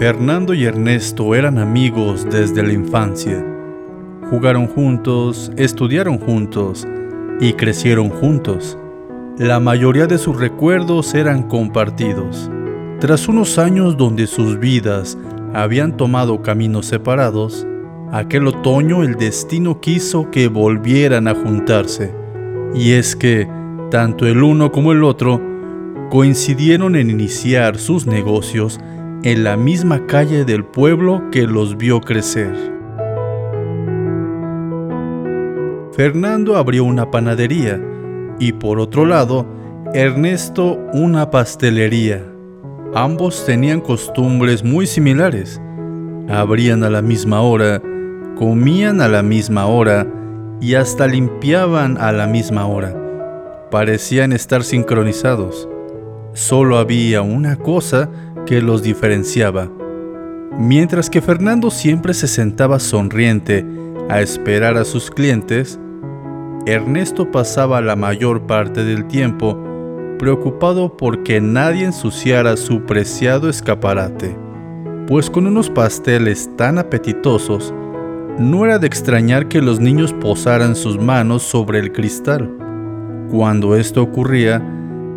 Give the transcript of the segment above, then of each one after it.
Fernando y Ernesto eran amigos desde la infancia. Jugaron juntos, estudiaron juntos y crecieron juntos. La mayoría de sus recuerdos eran compartidos. Tras unos años donde sus vidas habían tomado caminos separados, aquel otoño el destino quiso que volvieran a juntarse. Y es que, tanto el uno como el otro coincidieron en iniciar sus negocios en la misma calle del pueblo que los vio crecer. Fernando abrió una panadería y por otro lado, Ernesto una pastelería. Ambos tenían costumbres muy similares. Abrían a la misma hora, comían a la misma hora y hasta limpiaban a la misma hora. Parecían estar sincronizados. Solo había una cosa que los diferenciaba. Mientras que Fernando siempre se sentaba sonriente a esperar a sus clientes, Ernesto pasaba la mayor parte del tiempo preocupado porque nadie ensuciara su preciado escaparate, pues con unos pasteles tan apetitosos, no era de extrañar que los niños posaran sus manos sobre el cristal. Cuando esto ocurría,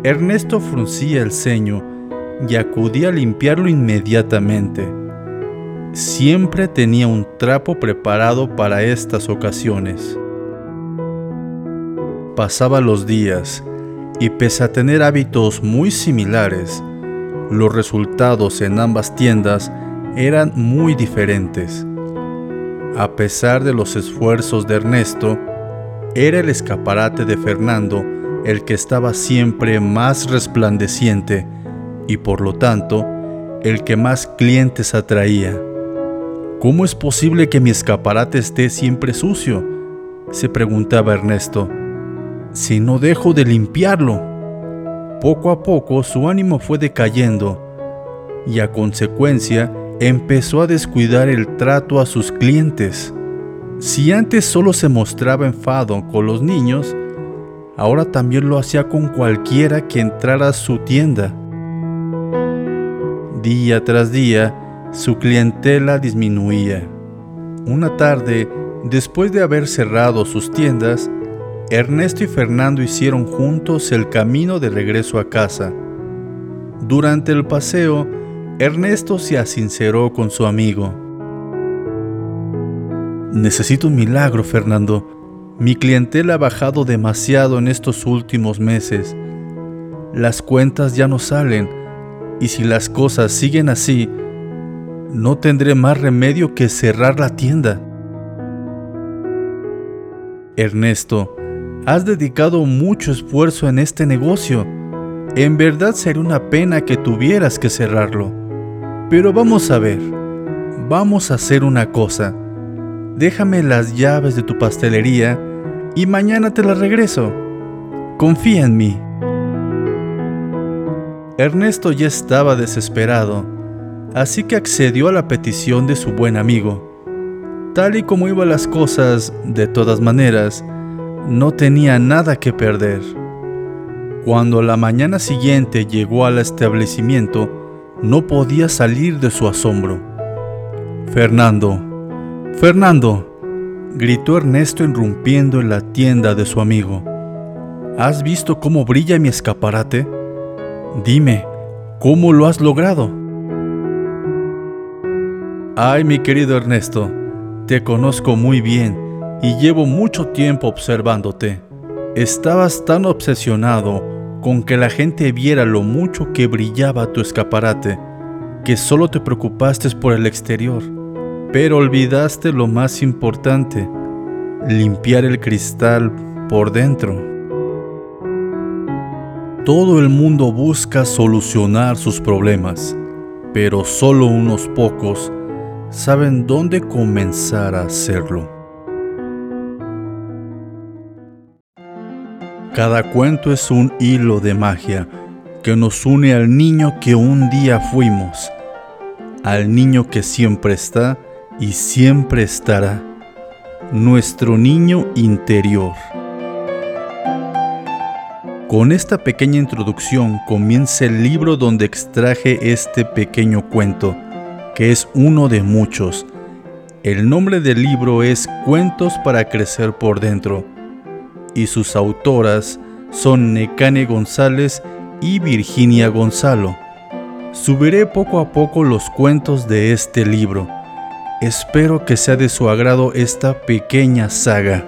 Ernesto fruncía el ceño y acudía a limpiarlo inmediatamente. Siempre tenía un trapo preparado para estas ocasiones. Pasaba los días y pese a tener hábitos muy similares, los resultados en ambas tiendas eran muy diferentes. A pesar de los esfuerzos de Ernesto, era el escaparate de Fernando el que estaba siempre más resplandeciente y por lo tanto el que más clientes atraía. ¿Cómo es posible que mi escaparate esté siempre sucio? se preguntaba Ernesto. Si no dejo de limpiarlo. Poco a poco su ánimo fue decayendo y a consecuencia empezó a descuidar el trato a sus clientes. Si antes solo se mostraba enfado con los niños, ahora también lo hacía con cualquiera que entrara a su tienda. Día tras día, su clientela disminuía. Una tarde, después de haber cerrado sus tiendas, Ernesto y Fernando hicieron juntos el camino de regreso a casa. Durante el paseo, Ernesto se asinceró con su amigo. Necesito un milagro, Fernando. Mi clientela ha bajado demasiado en estos últimos meses. Las cuentas ya no salen y si las cosas siguen así, no tendré más remedio que cerrar la tienda. Ernesto, has dedicado mucho esfuerzo en este negocio. En verdad sería una pena que tuvieras que cerrarlo. Pero vamos a ver, vamos a hacer una cosa. Déjame las llaves de tu pastelería y mañana te las regreso. Confía en mí. Ernesto ya estaba desesperado, así que accedió a la petición de su buen amigo. Tal y como iban las cosas, de todas maneras, no tenía nada que perder. Cuando la mañana siguiente llegó al establecimiento, no podía salir de su asombro. Fernando, Fernando, gritó Ernesto irrumpiendo en la tienda de su amigo. ¿Has visto cómo brilla mi escaparate? Dime, ¿cómo lo has logrado? Ay, mi querido Ernesto, te conozco muy bien y llevo mucho tiempo observándote. Estabas tan obsesionado con que la gente viera lo mucho que brillaba tu escaparate, que solo te preocupaste por el exterior, pero olvidaste lo más importante, limpiar el cristal por dentro. Todo el mundo busca solucionar sus problemas, pero solo unos pocos saben dónde comenzar a hacerlo. Cada cuento es un hilo de magia que nos une al niño que un día fuimos, al niño que siempre está y siempre estará, nuestro niño interior. Con esta pequeña introducción comienza el libro donde extraje este pequeño cuento, que es uno de muchos. El nombre del libro es Cuentos para Crecer por Dentro y sus autoras son Necane González y Virginia Gonzalo. Subiré poco a poco los cuentos de este libro. Espero que sea de su agrado esta pequeña saga.